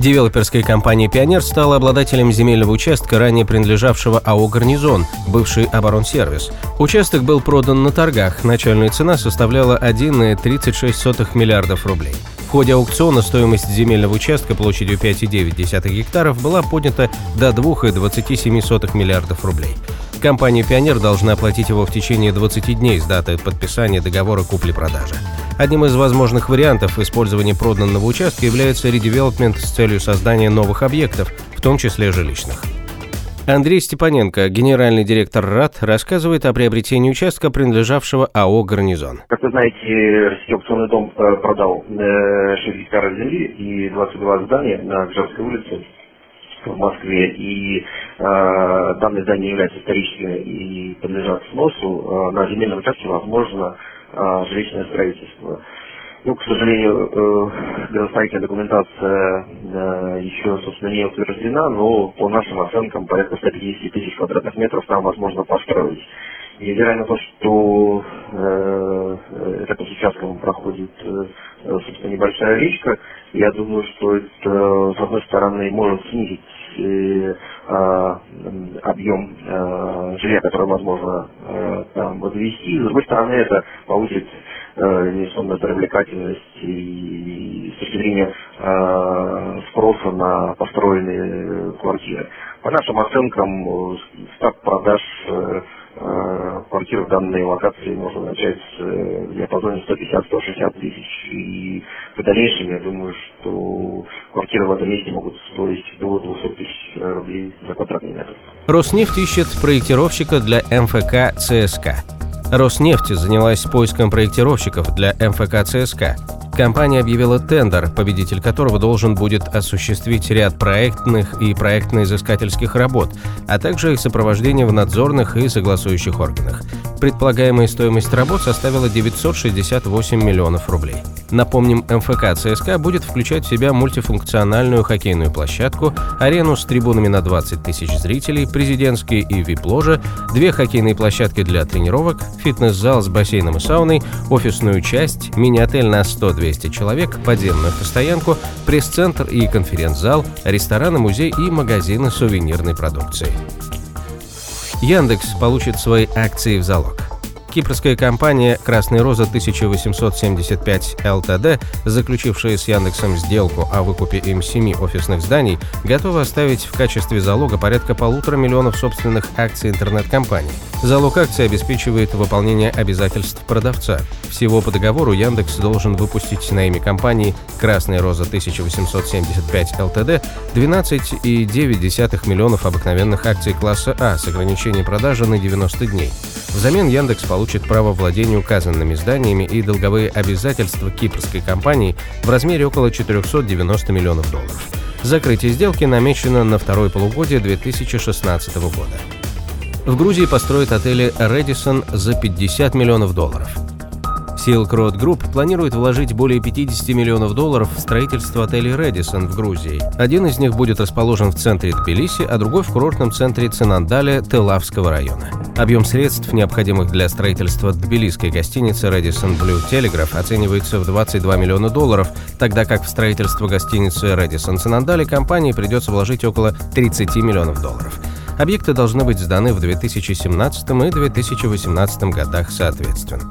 Девелоперская компания «Пионер» стала обладателем земельного участка, ранее принадлежавшего АО «Гарнизон», бывший оборонсервис. Участок был продан на торгах, начальная цена составляла 1,36 миллиардов рублей. В ходе аукциона стоимость земельного участка площадью 5,9 гектаров была поднята до 2,27 миллиардов рублей. Компания «Пионер» должна оплатить его в течение 20 дней с даты подписания договора купли-продажи. Одним из возможных вариантов использования проданного участка является редевелопмент с целью создания новых объектов, в том числе жилищных. Андрей Степаненко, генеральный директор РАД, рассказывает о приобретении участка, принадлежавшего АО «Гарнизон». Как вы знаете, Российский аукционный дом э, продал 6 э, гектаров земли и 22 здания на Гжевской улице в Москве. И э, данное здание является историческим и подлежат сносу. Э, на земельном участке возможно а, жилищное строительство. Ну, к сожалению, э, градостроительная документация еще, собственно, не утверждена, но по нашим оценкам порядка 150 тысяч квадратных метров там возможно построить. Невзирая на то, что э, рядом с участком проходит, э, собственно, небольшая речка, я думаю, что это, с одной стороны, может снизить э, э, объем э, жилья, который возможно там возвести. С другой стороны, это повысит э, инвестиционную привлекательность и, и с точки зрения э, спроса на построенные квартиры. По нашим оценкам, старт продаж э, Э, квартир в данной локации можно начать э, в диапазоне 150-160 тысяч. И в дальнейшем, я думаю, что квартиры в этом месте могут стоить до 200 тысяч рублей за квадратный метр. Роснефть ищет проектировщика для МФК ЦСК. Роснефть занялась поиском проектировщиков для МФК ЦСК. Компания объявила тендер, победитель которого должен будет осуществить ряд проектных и проектно-изыскательских работ, а также их сопровождение в надзорных и согласующих органах. Предполагаемая стоимость работ составила 968 миллионов рублей. Напомним, МФК ЦСКА будет включать в себя мультифункциональную хоккейную площадку, арену с трибунами на 20 тысяч зрителей, президентские и вип-ложи, две хоккейные площадки для тренировок, фитнес-зал с бассейном и сауной, офисную часть, мини-отель на 100-200 человек, подземную постоянку, пресс-центр и конференц-зал, рестораны, музей и магазины сувенирной продукции. Яндекс получит свои акции в залог. Кипрская компания «Красная роза 1875 ЛТД», заключившая с Яндексом сделку о выкупе им семи офисных зданий, готова оставить в качестве залога порядка полутора миллионов собственных акций интернет-компании. Залог акций обеспечивает выполнение обязательств продавца. Всего по договору Яндекс должен выпустить на имя компании «Красная роза 1875 ЛТД» 12,9 миллионов обыкновенных акций класса А с ограничением продажи на 90 дней. Взамен Яндекс получит право владения указанными зданиями и долговые обязательства кипрской компании в размере около 490 миллионов долларов. Закрытие сделки намечено на второе полугодие 2016 года. В Грузии построят отели «Редисон» за 50 миллионов долларов. Silk Road Group планирует вложить более 50 миллионов долларов в строительство отелей «Редисон» в Грузии. Один из них будет расположен в центре Тбилиси, а другой в курортном центре Цинандаля Телавского района. Объем средств, необходимых для строительства тбилисской гостиницы «Редисон Blue Telegraph» оценивается в 22 миллиона долларов, тогда как в строительство гостиницы «Редисон Цинандаля» компании придется вложить около 30 миллионов долларов. Объекты должны быть сданы в 2017 и 2018 годах соответственно.